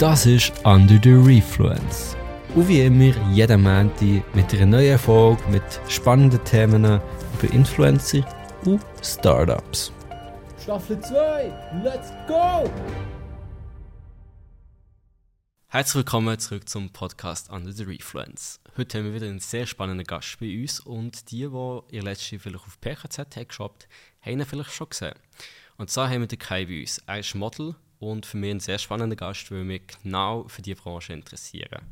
Das ist Under the Refluence. Und wie immer, jeden Montag mit einer neuen Folge mit spannenden Themen über Influencer und Startups. Staffel 2, let's go! Herzlich willkommen zurück zum Podcast Under the Refluence. Heute haben wir wieder einen sehr spannenden Gast bei uns und die, die ihr letztes vielleicht auf PKZ haben geschaut haben ihn vielleicht schon gesehen. Und zwar haben wir den Kai bei uns. Er ist Model und für mich ein sehr spannender Gast, weil mich genau für diese Branche interessieren.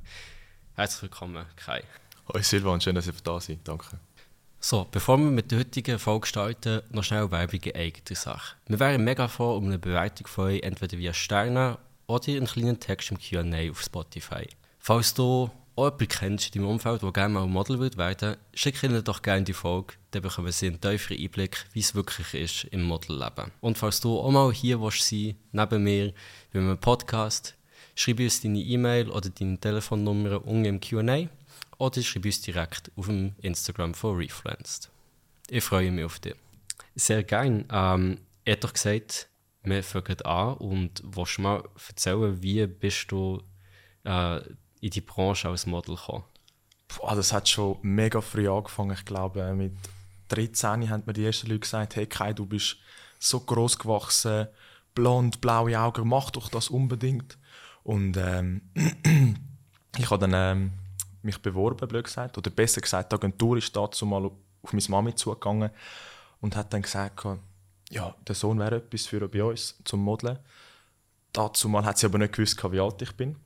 Herzlich willkommen, Kai. Hallo Silvan, schön, dass ihr da seid. Danke. So, bevor wir mit der heutigen Folge starten, noch schnell Werbung in eigener Sache. Wir wären mega froh um eine Bewertung von euch, entweder via Sterne oder einen kleinen Text im Q&A auf Spotify. Falls du auch jemanden kennst in deinem Umfeld, der gerne mal Model wird werden schick ihnen doch gerne die Folge, dann bekommen sie einen tieferen Einblick, wie es wirklich ist im Modelleben. Und falls du auch mal hier willst sein neben mir, bei einem Podcast, schreib uns deine E-Mail oder deine Telefonnummer unten im Q&A oder schreib uns direkt auf dem Instagram von Refluenced. Ich freue mich auf dich. Sehr gerne. Ähm, er hat doch gesagt, wir fangen an und willst du mal erzählen, wie bist du äh, in die Branche als Model gekommen? Boah, das hat schon mega früh angefangen. Ich glaube, mit 13 haben mir die ersten Leute gesagt, hey Kai, du bist so groß gewachsen, blond, blaue Augen, mach doch das unbedingt. Und ähm, ich habe dann ähm, mich beworben, blöd gesagt, oder besser gesagt, die Agentur ist dazu mal auf meine Mami zugegangen und hat dann gesagt, ja, der Sohn wäre etwas für bei uns zum Modeln. Dazu mal hat sie aber nicht gewusst, wie alt ich bin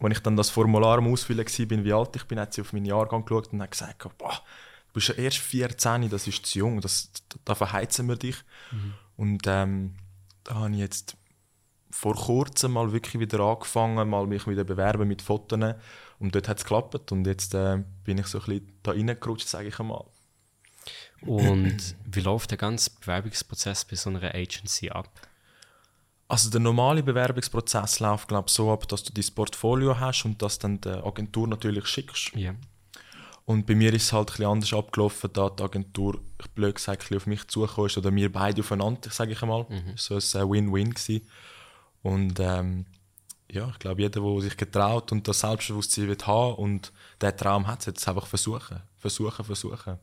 als ich dann das Formular am Ausfüllen war, wie alt ich bin, hat sie auf meinen Jahrgang geschaut und hat gesagt, boah, du bist ja erst 14, das ist zu jung, das, da verheizen wir dich. Mhm. Und ähm, da habe ich jetzt vor kurzem mal wirklich wieder angefangen, mal mich wieder bewerben mit Fotos und dort hat es geklappt und jetzt äh, bin ich so ein bisschen da reingerutscht, sage ich einmal. Und wie läuft der ganze Bewerbungsprozess bei so einer Agency ab? Also der normale Bewerbungsprozess läuft glaube ich, so ab, dass du dein Portfolio hast und das dann der Agentur natürlich schickst. Yeah. Und bei mir ist es halt ein bisschen anders abgelaufen, da die Agentur, ich blöd gesagt, auf mich zugekommen ist oder wir beide aufeinander, sage ich einmal. Mhm. So ein Win-Win gewesen. Und ähm, ja, ich glaube, jeder, der sich getraut und das Selbstbewusstsein wird haben und der Traum hat, sollte es einfach versuchen. Versuchen, versuchen.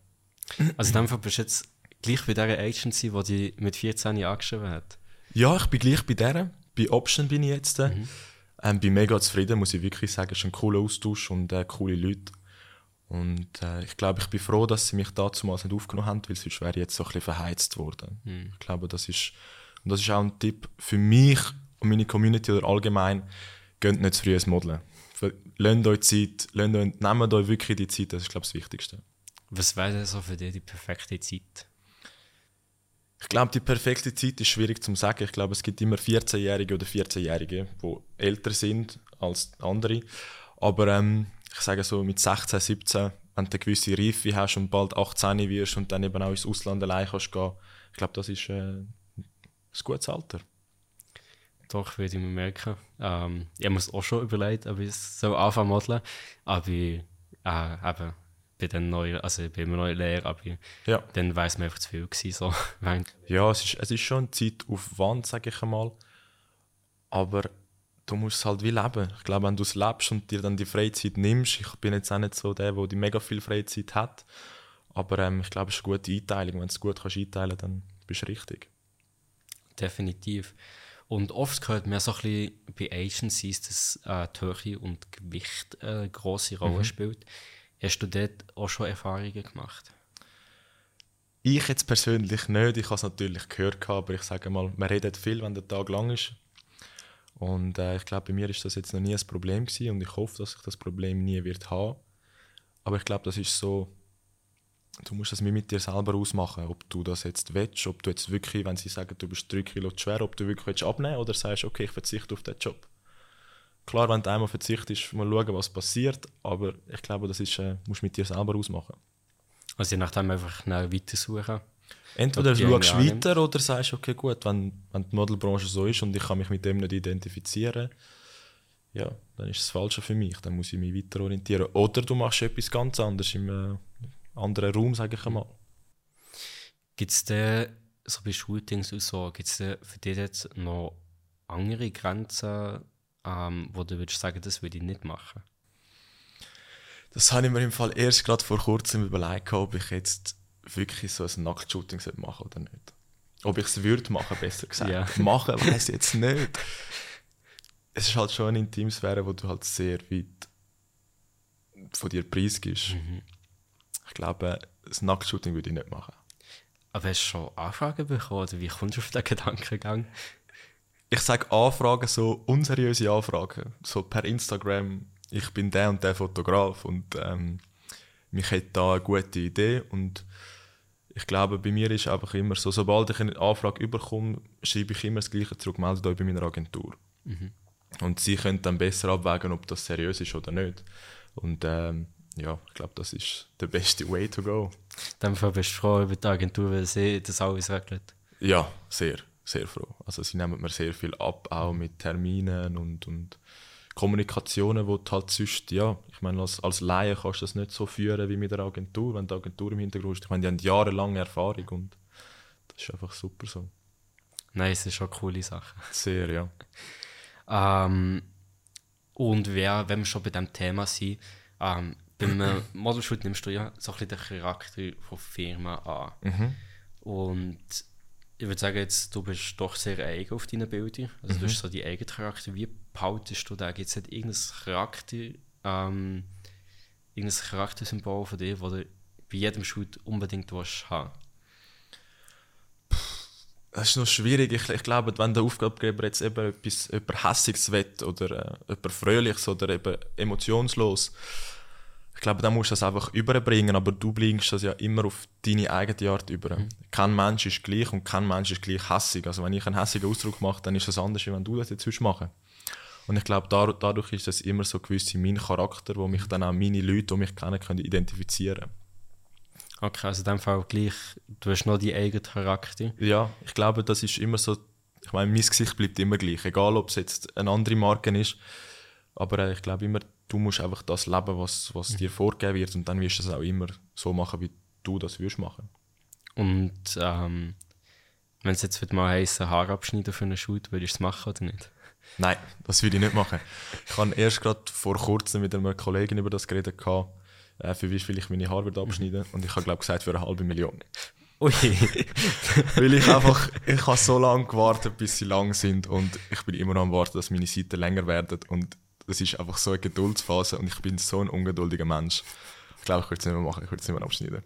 Also in dem Fall bist du jetzt gleich bei dieser Agency, die dich mit 14 Jahren angeschrieben hat? Ja, ich bin gleich bei der. Bei Option bin ich jetzt. Mhm. Ähm, bin mega zufrieden, muss ich wirklich sagen. Es ist ein cooler Austausch und äh, coole Leute. Und äh, ich glaube, ich bin froh, dass sie mich damals nicht aufgenommen haben, weil sonst wäre ich jetzt so ein bisschen verheizt worden. Mhm. Ich glaube, das ist, und das ist auch ein Tipp für mich und meine Community oder allgemein, geht nicht zu früh ins Modeln. Lasst euch Zeit, lasst euch, nehmt euch wirklich die Zeit, das ist, glaube ich, das Wichtigste. Was wäre denn so für dich die perfekte Zeit? Ich glaube, die perfekte Zeit ist schwierig zu sagen. Ich glaube, es gibt immer 14-Jährige oder 14-Jährige, die älter sind als andere. Aber ähm, ich sage so, mit 16, 17, wenn du eine gewisse Reife hast und bald 18 wirst und dann eben auch ins Ausland allein kannst gehen, ich glaube, das ist äh, ein gutes Alter. Doch, würde ich mir merken. Ähm, ich habe mir auch schon überlegt, ob ich so anfangen modeln, aber äh, eben, bei den neuen, also bei einer neuen Lehre, aber ja. dann es mir einfach zu viel gewesen, so. ja, es ist, es ist schon Zeitaufwand, sage ich einmal, aber du musst es halt wie leben. Ich glaube, wenn du es lebst und dir dann die Freizeit nimmst, ich bin jetzt auch nicht so der, der die mega viel Freizeit hat, aber ähm, ich glaube, es ist eine gute Einteilung. Wenn du es gut kannst einteilen dann bist du richtig. Definitiv. Und oft gehört mir so ein bisschen bei Agencies, dass äh, Höhe und Gewicht eine grosse Rolle mhm. spielt. Hast du dort auch schon Erfahrungen gemacht? Ich jetzt persönlich nicht. Ich habe es natürlich gehört, aber ich sage mal, man redet viel, wenn der Tag lang ist. Und äh, ich glaube, bei mir ist das jetzt noch nie ein Problem gewesen und ich hoffe, dass ich das Problem nie wird haben. Aber ich glaube, das ist so, du musst das mit dir selber ausmachen, ob du das jetzt willst, ob du jetzt wirklich, wenn sie sagen, du bist drei Kilo zu schwer, ob du wirklich abnehmen willst oder sagst, okay, ich verzichte auf den Job. Klar, wenn du einmal verzichtest, mal schauen, was passiert, aber ich glaube, das ist, äh, musst du mit dir selber ausmachen. Also je nachdem einfach schnell weitersuchen. Entweder du schaust weiter oder sagst, okay gut, wenn, wenn die Modelbranche so ist und ich kann mich mit dem nicht identifizieren, ja, dann ist es falsch für mich, dann muss ich mich weiter orientieren. Oder du machst etwas ganz anderes im äh, anderen Raum, sage ich einmal. Gibt es da, so bei Shootings und so, gibt es für dich jetzt noch andere Grenzen, ähm, wo du würdest sagen, das würde ich nicht machen? Das habe ich mir im Fall erst gerade vor kurzem überlegt, ob ich jetzt wirklich so ein Nacktshooting machen oder nicht. Ob ich es würde machen, besser gesagt. Ja. Machen weiß ich jetzt nicht. Es ist halt schon eine Intimsphäre, wo du halt sehr weit von dir preisgibst. Ich glaube, das Nacktshooting würde ich nicht machen. Aber hast du schon Anfragen bekommen oder wie kommst du auf den Gedankengang? Ich sage Anfragen, so unseriöse Anfragen. So per Instagram, ich bin der und der Fotograf und ähm, mich hätte da eine gute Idee und ich glaube, bei mir ist einfach immer so, sobald ich eine Anfrage überkomme, schreibe ich immer das Gleiche zurück, meldet euch bei meiner Agentur. Und sie können dann besser abwägen, ob das seriös ist oder nicht. Und ähm, ja, ich glaube, das ist der beste Way to go. In dem Fall bist du froh über die Agentur, weil sie das alles regelt. Ja, sehr, sehr froh. Also sie nehmen mir sehr viel ab, auch mit Terminen und, und Kommunikationen, wo du halt sonst, ja, ich meine, als, als Laie kannst du das nicht so führen wie mit der Agentur, wenn die Agentur im Hintergrund ist. Ich meine, die haben jahrelange Erfahrung und das ist einfach super so. Nein, es ist schon eine coole Sache. Sehr, ja. Ähm, und wer, wenn wir schon bei diesem Thema sind, ähm, beim Modelshoot nimmst du ja so ein bisschen den Charakter von Firma an. Und ich würde sagen, jetzt, du bist doch sehr eigen auf deinen Bildern. Also du hast so die eigenen Charakter. Wie behaltest du da? Gibt es nicht irgendein Charakter, ähm, irgendein Charaktersymbol von dir, das du bei jedem Shoot unbedingt willst haben Das ist noch schwierig. Ich, ich glaube, wenn der Aufgabegeber jetzt eben etwas, etwas Hässiges will oder äh, etwas Fröhliches oder eben emotionslos, ich glaube, dann musst du das einfach überbringen, aber du bringst das ja immer auf deine eigene Art über. Kein Mensch ist gleich und kein Mensch ist gleich hässig. Also wenn ich einen hässigen Ausdruck mache, dann ist das anders, als wenn du das jetzt willst machen Und ich glaube, dadurch, ist das immer so gewiss in mein Charakter, wo mich dann auch meine Leute, die mich kennen, können identifizieren Okay, also in dem Fall gleich, du hast noch die eigenen Charakter. Ja, ich glaube, das ist immer so. Ich meine, mein Gesicht bleibt immer gleich, egal ob es jetzt eine andere Marke ist. Aber äh, ich glaube immer, du musst einfach das leben, was, was dir vorgegeben wird, und dann wirst du es auch immer so machen, wie du das würdest machen. Und ähm, wenn es jetzt mal heißen, Haar abschneiden für einen Shoot, würdest du es machen oder nicht? Nein, das würde ich nicht machen. Ich habe erst gerade vor kurzem mit einer Kollegin über das geredet, gehabt, äh, für wie viel ich meine Haare würde abschneiden Und ich habe, glaube gesagt, für eine halbe Million. Ui, Weil ich einfach, ich habe so lange gewartet, bis sie lang sind und ich bin immer noch am warten, dass meine Seiten länger werden und das ist einfach so eine Geduldsphase und ich bin so ein ungeduldiger Mensch. Ich glaube, ich würde es nicht mehr machen, ich würde es nicht mehr abschneiden.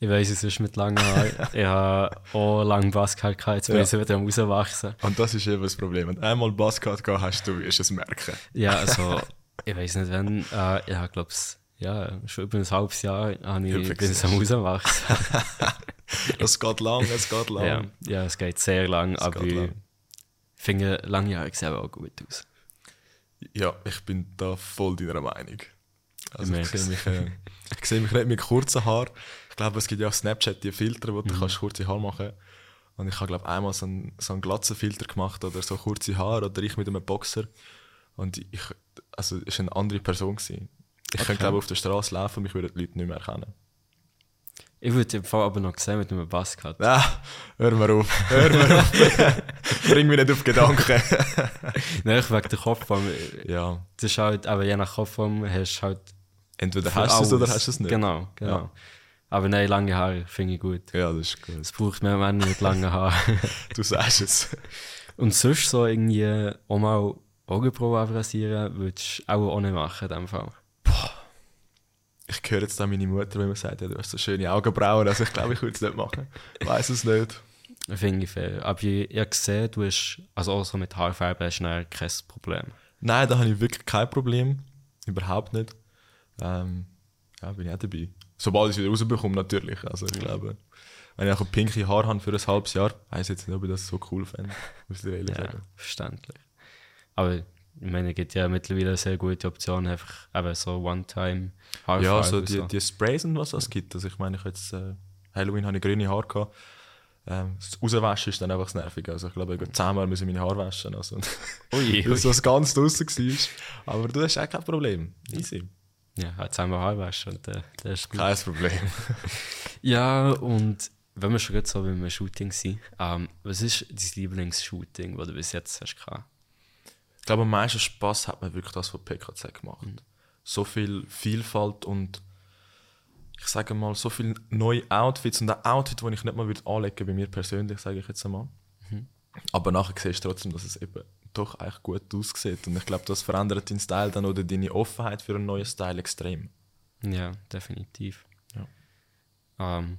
ich weiss, es ist mit langen Haaren. ich habe auch lange Bass gehabt, jetzt will Ja. ich wieder rauswachsen. Und das ist eben das Problem. Wenn du einmal Buzzcut gehabt hast, du wirst es merken. Ja, also, ich weiß nicht, wenn, äh, ich glaube es, ja, schon über ein halbes Jahr habe ich, bin ich am rauswachsen. Es geht lang, es geht lang. ja, ja, es geht sehr lang, aber geht ich lang. finde, lange Haare sehen auch gut aus. Ja, ich bin da voll deiner Meinung. Also Ich ich, sehe mich, äh, ich sehe mich nicht mit kurzen Haaren. Ich glaube, es gibt ja auf Snapchat die Filter, wo Mhm. du kannst kurze Haare machen Und ich habe, glaube einmal so einen, so einen Glatzenfilter gemacht oder so kurze Haare oder ich mit einem Boxer. Und ich, also es war eine andere Person. Gewesen. Ich Okay. könnte, glaube auf der Straße laufen und mich würden die Leute nicht mehr erkennen. Ich würde im Fall aber noch sehen mit einem Bass gehabt. Ah, hör mir auf, hör mir auf. Bring mich nicht auf Gedanken. Nein, ich wegen der Kopfform. ja, Das ist halt, aber je nach Kopfform hast du halt. entweder hast du es oder hast du es nicht. Genau, genau. Ja. Aber nein, lange Haare finde ich gut. Ja, das ist gut. Es braucht mehr Männer mit langen Haaren. Du sagst es. Und sonst so irgendwie auch mal Augenbrauen abrasieren, würdest du auch, auch nicht machen in dem Fall. Ich höre jetzt da meine Mutter, wenn man sagt, ja, du hast so schöne Augenbrauen. Also ich glaube, ich würde es nicht machen. Weiß es nicht. Finde ich fair. Aber ich, ich gesehen, du hast, also auch so mit Haarfarbe hast du kein Problem. Nein, da habe ich wirklich kein Problem. Überhaupt nicht. Ähm, ja, bin ich auch dabei. Sobald ich es wieder rausbekomme, natürlich. Also ich glaube, wenn ich auch pinke Haare habe für ein halbes Jahr, weiß ich jetzt nicht, ob ich das so cool fände. Muss ich ehrlich Ja, sagen. verständlich. Aber ich meine, es gibt ja mittlerweile sehr gute Optionen, einfach eben so One-Time-Haarfarbe. Ja, so die, die Sprays und was es gibt. Also ich meine, ich jetzt äh, Halloween habe ich grüne Haare gehabt. Ähm, das Rauswaschen ist dann einfach das Nervige. Also ich glaube, ich zehnmal müssen meine Haare waschen. Also, Ui, so das ganz draussen war. Aber du hast auch kein Problem. Easy. Ja, hat zweimal Haarwaschen und äh, das ist gut. Kein Problem. Ja, und wenn wir schon gerade so beim Shooting sind, ähm, was ist dein Lieblingsshooting, das du bis jetzt hast gehabt? Ich glaube, am meisten Spaß hat mir wirklich das von PKZ gemacht. So viel Vielfalt und ich sage mal, so viele neue Outfits und ein Outfit, das ich nicht mal würde anlegen bei mir persönlich, sage ich jetzt einmal. Aber nachher siehst du trotzdem, dass es eben doch eigentlich gut aussieht. Und ich glaube, das verändert deinen Style dann oder deine Offenheit für einen neuen Style extrem. Ja, definitiv. Ja. Ähm,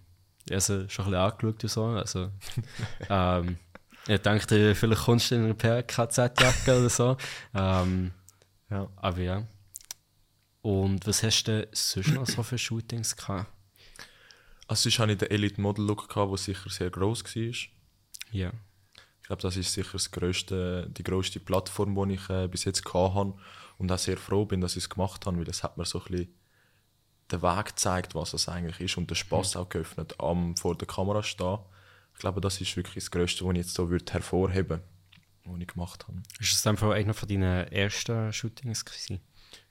also schon ein bisschen angeschaut und so. Also, ähm, ich dachte, vielleicht kommst du in einer PKZ-Jacke oder so. Ähm, Ja. aber ja. Und was hast du sonst noch so für Shootings gehabt? Also sonst hatte ich den Elite Model Look, gehabt, der sicher sehr gross war. Ich Ja. glaube, das ist sicher das grösste, die grösste Plattform, die ich äh, bis jetzt hatte. Und auch sehr froh bin, dass ich es gemacht habe, weil es hat mir so ein bisschen den Weg gezeigt, was es eigentlich ist und den Spass auch geöffnet, am vor der Kamera stehen. Ich glaube, das ist wirklich das Größte, was ich jetzt so würde hervorheben würde, was ich gemacht habe. Ist das einfach einer von deinen ersten Shootings gewesen?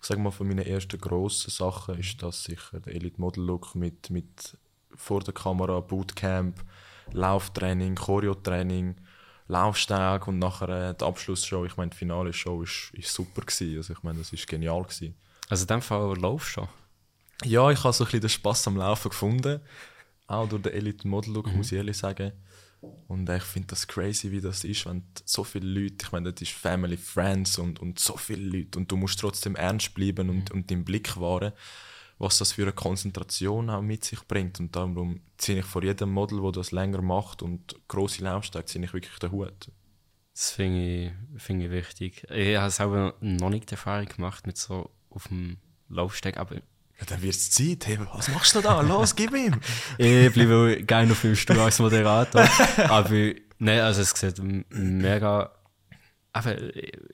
Ich sage mal, von meinen ersten grossen Sachen ist das sicher der Elite Model Look mit, mit vor der Kamera, Bootcamp, Lauftraining, Choreotraining, Laufsteg und nachher äh, die Abschlussshow. Ich meine, die finale Show ist, ist super gewesen. Also ich meine, das ist genial gewesen. Also in dem Fall laufst du schon. Ja, ich habe so ein bisschen den Spass am Laufen gefunden. Auch durch den Elite Model Look, muss ich ehrlich sagen. Und ich finde das crazy, wie das ist, wenn so viele Leute, ich meine, das ist Family, Friends und, und so viele Leute und du musst trotzdem ernst bleiben und, und deinen Blick wahren, was das für eine Konzentration auch mit sich bringt. Und darum ziehe ich vor jedem Model, wo das länger macht und grosse Laufstege, ziehe ich wirklich den Hut. Das finde ich, finde ich wichtig. Ich habe selber noch nicht die Erfahrung gemacht mit so auf dem Laufsteg, aber Ja, dann wird es Zeit. Hey, was machst du da? Los, gib ihm! ich bleibe gerne auf dem Stuhl als Moderator. aber nein, also es sieht mega. Aber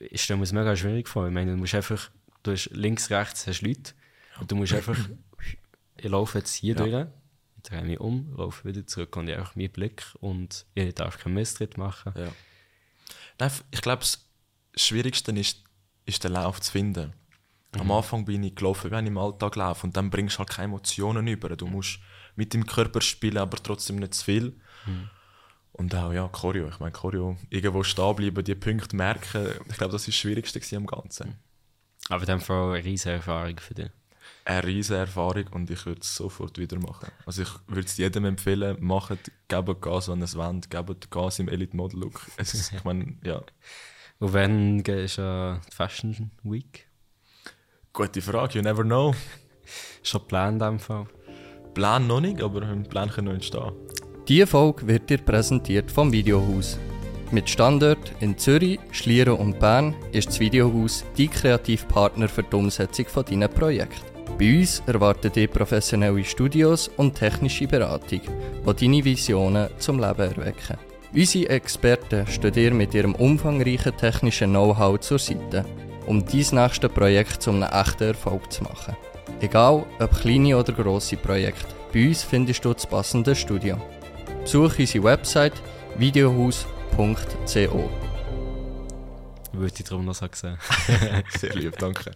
ich stelle mir es mega schwierig vor. Ich meine, du musst einfach, du hast links, rechts hast Leute und du musst einfach, ich laufe jetzt hier Ja. durch, drehe mich um, laufe wieder zurück und ich einfach meinen Blick und ich darf keinen Misstritt machen. Ja. Nein, ich glaube, das Schwierigste ist, ist den Lauf zu finden. Am Anfang bin ich gelaufen, wenn ich im Alltag laufe und dann bringst du halt keine Emotionen über. Du musst mit dem Körper spielen, aber trotzdem nicht zu viel. Und auch, ja, Choreo. Ich meine, Choreo, irgendwo stehen bleiben, die Punkte merken, ich glaube, das ist das Schwierigste am Ganzen. Aber in dem Fall eine riesige Erfahrung für dich. Eine riesige Erfahrung und ich würde es sofort wieder machen. Also ich würde es jedem empfehlen, macht, gebt Gas, wenn ihr es wollt, gebt Gas im Elite Model Look. Es ist, ich meine, ja, Und wann ist äh, die Fashion Week? Gute Frage, you never know. Schon geplant in dem Fall. Plan noch nicht, aber ein Plan kann noch entstehen. Diese Folge wird dir präsentiert vom Videohaus. Mit Standort in Zürich, Schlieren und Bern ist das Videohaus dein Kreativpartner für die Umsetzung von deinen Projekten. Bei uns erwarten dich professionelle Studios und technische Beratung, die deine Visionen zum Leben erwecken. Unsere Experten stehen dir mit ihrem umfangreichen technischen Know-how zur Seite, um dein nächstes Projekt zu einem echten Erfolg zu machen. Egal ob kleine oder grosse Projekte, bei uns findest du das passende Studio. Besuche unsere Website videohaus.co. Würde ich darum noch so sehen. Sehr lieb, danke.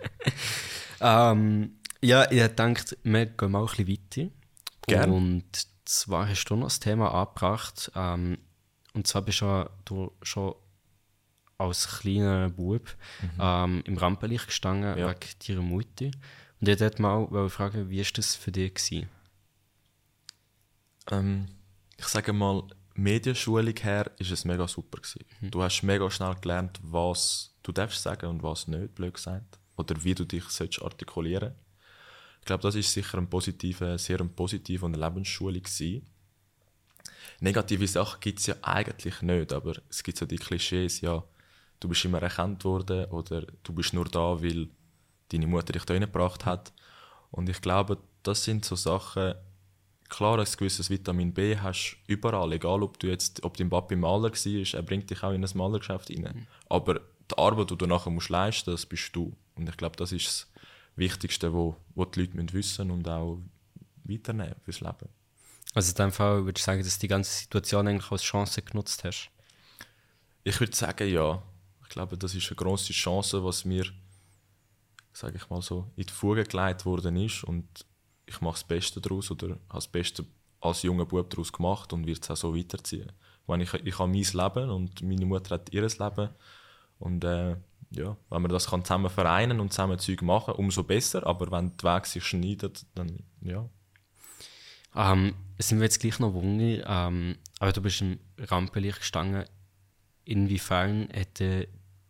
ähm, ja, ich dachte, wir gehen mal ein bisschen weiter. Gern. Und zwar hast du noch das Thema angebracht. Ähm, und zwar bist ja du schon als kleiner Bub ähm, im Rampenlicht gestanden Ja. wegen deiner Mutter. Und ich wollte mal fragen, wie war das für dich? Gewesen? Ähm, ich sage mal, Medienschulung her ist es mega super gewesen. Du hast mega schnell gelernt, was du darfst sagen und was nicht, blöd gesagt. Oder wie du dich sollst artikulieren Ich glaube, das ist sicher ein positiver, sehr ein positiver und eine Lebensschule gewesen. Negative Sachen gibt es ja eigentlich nicht, aber es gibt so die Klischees, ja, du bist immer erkannt worden oder du bist nur da, weil deine Mutter dich da reingebracht hat. Und ich glaube, das sind so Sachen, klar, ein gewisses Vitamin B hast du überall, egal ob du jetzt, ob dein Papi Maler war, er bringt dich auch in ein Malergeschäft rein. Aber die Arbeit, die du nachher musst leisten musst, das bist du. Und ich glaube, das ist das Wichtigste, wo, wo die Leute müssen wissen und auch weiternehmen fürs Leben. Also in dem Fall würde ich sagen, dass du die ganze Situation eigentlich als Chance genutzt hast. Ich würde sagen, ja. Ich glaube, das ist eine große Chance, was mir, sage ich mal so, in die Fuge gelegt worden ist. Und ich mache das Beste daraus oder habe das Beste als junger Bub daraus gemacht und werde es auch so weiterziehen. Ich, meine, ich, ich habe mein Leben und meine Mutter hat ihr Leben. Und äh, ja, wenn man das kann zusammen vereinen und zusammen Zeug machen, umso besser. Aber wenn die Wege sich schneiden, dann ja. Ähm, sind wir jetzt gleich noch Wunder, ähm, aber du bist im Rampenlicht gestanden. Inwiefern hätte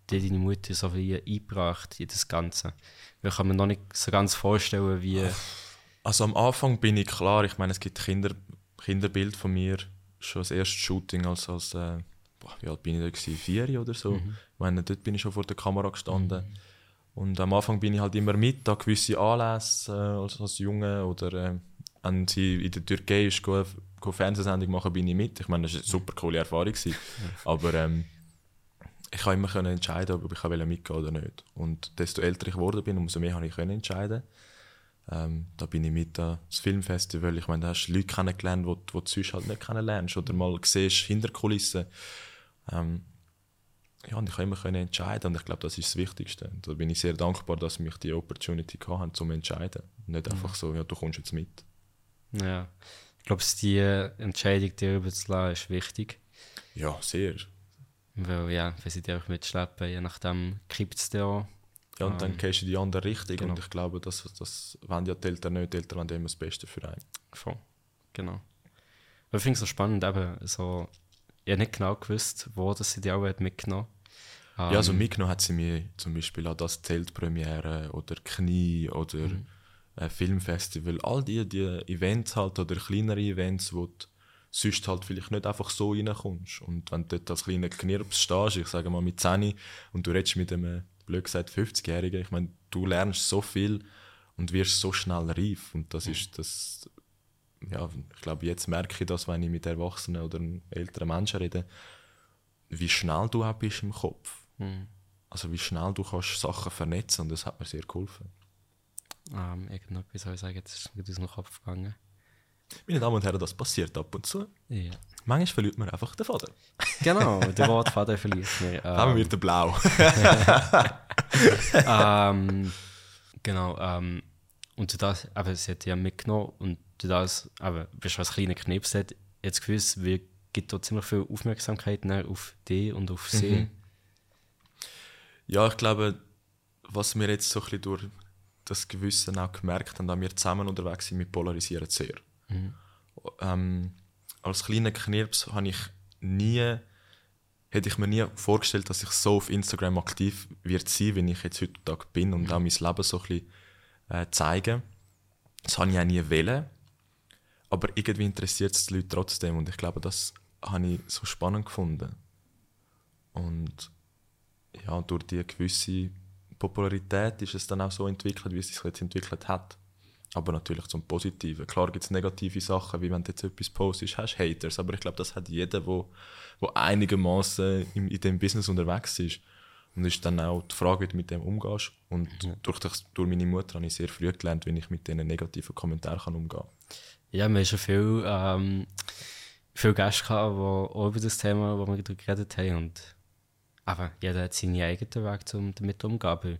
dir deine Mutter so viel eingebracht in das Ganze? Wir kann mir noch nicht so ganz vorstellen, wie. Also am Anfang bin ich klar, ich meine, es gibt Kinder, Kinderbild von mir, schon das erste Shooting als, als äh, boah, wie alt bin ich da gewesen? Vier oder so. Mhm. Ich meine, dort bin ich schon vor der Kamera gestanden. Und am Anfang bin ich halt immer mit, da gewisse Anlässe äh, als, als Junge oder äh, wenn sie in der Türkei ist, go, go Fernsehsendung machen, bin ich mit. Ich meine, das war eine super coole Erfahrung. Gewesen. Aber ähm, ich konnte immer können entscheiden, ob ich mitgehen oder nicht. Und desto älter ich geworden bin, umso mehr habe ich können entscheiden. Ähm, da bin ich mit an das Filmfestival. Ich meine, da hast du Leute kennengelernt, die, du sonst halt nicht kennenlernst. Oder mal siehst hinter Kulissen. Ähm, ja, und ich konnte immer können entscheiden und ich glaube, das ist das Wichtigste. Da bin ich sehr dankbar, dass mich die Opportunity hatten, zum entscheiden. Nicht einfach so, ja, du kommst jetzt mit. Ja. Ich glaube, die Entscheidung dir überzulassen ist wichtig. Ja, sehr. Weil, ja, wenn sie dich einfach mitschleppen, je nachdem kippt es dir auch. Ja, und dann Ähm, gehst du in die andere Richtung genau. und ich glaube, das, das wollen ja die Eltern nicht. Die Eltern wollen immer das Beste für einen. Voll. Genau. Aber ich finde es so spannend, eben, so, ich habe nicht genau gewusst, wo das sie die auch hat mitgenommen Ja, also Ähm, mitgenommen hat sie mir zum Beispiel an das Zeltpremiere oder Knie oder Mhm. äh, Filmfestival, all die, die Events halt oder kleinere Events, wo du sonst halt vielleicht nicht einfach so reinkommst. Und wenn du dort als kleiner Knirps stehst, ich sage mal mit 10 und du redest mit einem, blöd gesagt, 50-Jährigen, ich meine, du lernst so viel und wirst so schnell reif. Und das ist das, ja, ich glaube, jetzt merke ich das, wenn ich mit Erwachsenen oder älteren Menschen rede, wie schnell du auch bist im Kopf. Mhm. Also wie schnell du kannst Sachen vernetzen und das hat mir sehr geholfen. ähm, irgendetwas soll ich sagen, jetzt ist mir aus dem Kopf gegangen. Meine Damen und Herren, das passiert ab und zu. Ja. Manchmal verliert man einfach den Faden. Genau, der Wortfaden verliert. Haben Ähm, wir den Blau. ähm, genau, ähm, und du das, aber sie hat ja mitgenommen und du das, aber bist du als kleiner Knips hat, jetzt gewusst, wir gibt da ziemlich viel Aufmerksamkeit auf dich und auf sie. Mhm. Ja, ich glaube, was wir jetzt so ein bisschen durch das Gewissen auch gemerkt haben, dass wir zusammen unterwegs sind, wir polarisieren sehr. Ähm, als kleiner Knirps habe ich nie, hätte ich mir nie vorgestellt, dass ich so auf Instagram aktiv wird sein, wie ich jetzt heutzutage bin und auch mein Leben so ein bisschen äh, zeigen. Das habe ich auch nie wollen. Aber irgendwie interessiert es die Leute trotzdem und ich glaube, das habe ich so spannend gefunden. Und ja, durch die gewisse Popularität ist es dann auch so entwickelt, wie es sich jetzt entwickelt hat. Aber natürlich zum Positiven. Klar gibt es negative Sachen, wie wenn du jetzt etwas postest, hast Haters. Aber ich glaube, das hat jeder, der wo, wo einigermaßen in, in dem Business unterwegs ist. Und es ist dann auch die Frage, wie du mit dem umgehst. Und durch, das, durch meine Mutter habe ich sehr früh gelernt, wie ich mit diesen negativen Kommentaren kann umgehen kann. Ja, wir haben schon viel, ähm, viele Gäste gehabt, die auch über das Thema, wo wir geredet haben. Und aber jeder hat seinen eigenen Weg, um damit umzugehen. Aber,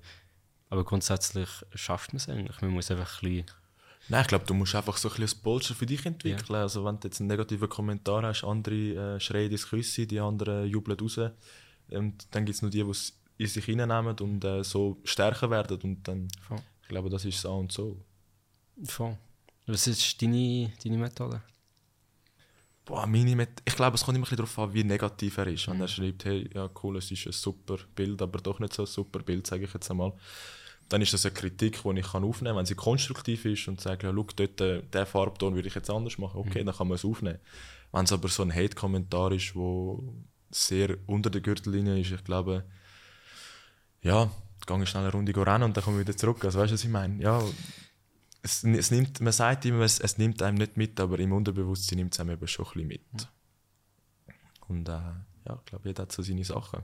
aber grundsätzlich schafft man es eigentlich. Man muss einfach ein bisschen Nein, ich glaube, du musst einfach so ein bisschen ein Polster für dich entwickeln. Also wenn du jetzt einen negativen Kommentar hast, andere äh, schreien ins Küsse, die anderen jubeln raus. Und dann gibt es nur die, die es in sich reinnehmen und äh, so stärker werden. Und dann, Voll. ich glaube, das ist so und so. Voll. Was ist deine, deine Methode? Boah, meine Met ich glaube, es kommt immer ein bisschen darauf an, wie negativ er ist. Wenn er schreibt, hey, ja cool, es ist ein super Bild, aber doch nicht so ein super Bild, sage ich jetzt einmal. Dann ist das eine Kritik, die ich kann aufnehmen kann. Wenn sie konstruktiv ist und sagt, ja, schau, dort, äh, diesen Farbton würde ich jetzt anders machen, okay, dann kann man es aufnehmen. Wenn es aber so ein Hate-Kommentar ist, der sehr unter der Gürtellinie ist, ich glaube, ja, gehe ich schnell eine Runde rennen und dann komme ich wieder zurück. Also weißt du, was ich meine? Ja, es, es nimmt, man sagt immer, es, es nimmt einem nicht mit, aber im Unterbewusstsein nimmt es einem eben schon ein bisschen mit. Und äh, ja, ich glaube, jeder hat so seine Sachen.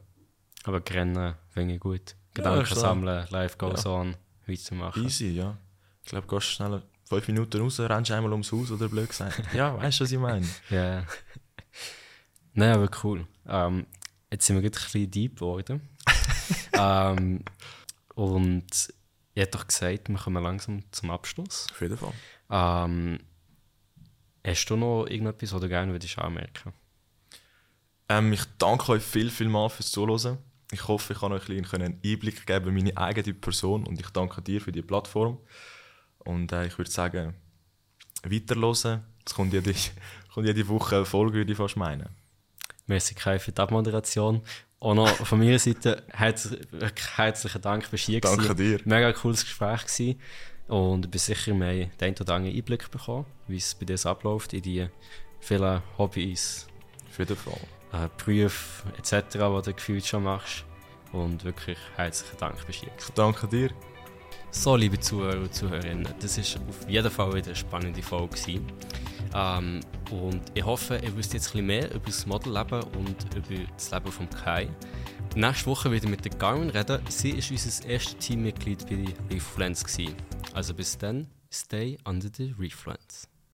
Aber Rennen finde ich gut. Gedanken klar. sammeln, life goes on, weitermachen. Easy, ja. Ich glaube, gehst schnell fünf Minuten raus, rennst einmal ums Haus oder blöd gesagt. ja, weißt du, was ich meine? Ja. Nein, aber cool. Ähm, jetzt sind wir gerade ein bisschen deep geworden. ähm, und ich hätte doch gesagt, wir kommen langsam zum Abschluss. Auf jeden Fall. Ähm, hast du noch irgendetwas, was du gerne würdest anmerken Ähm, ich danke euch viel, viel mal fürs Zuhören. Ich hoffe, ich kann euch ein einen Einblick geben in meine eigene Person und ich danke dir für die Plattform. Und äh, ich würde sagen, weiterhören. Es kommt jede, kommt jede Woche eine Folge, würde ich fast meinen. Merci Kai für die Abmoderation. Auch noch von meiner Seite herz herzlichen Dank für Ski. Danke dir. Mega cooles Gespräch gewesen. Und ich bin sicher, wir haben den oder anderen Einblick bekommen, wie es bei dir abläuft, in die vielen Hobbys, Auf jeden Fall. Äh, Berufe etc., die du gefühlt schon machst. Und wirklich herzlichen Dank Ski. Ich danke dir. So, liebe Zuhörer und Zuhörerinnen, das war auf jeden Fall wieder eine spannende Folge. gewesen. Ähm, und ich hoffe, ihr wisst jetzt ein bisschen mehr über das Modelleben und über das Leben von Kai. Nächste Woche wieder mit der Garmin reden. Sie war unser erstes Teammitglied bei Refluence. Also bis dann, stay under the Refluence.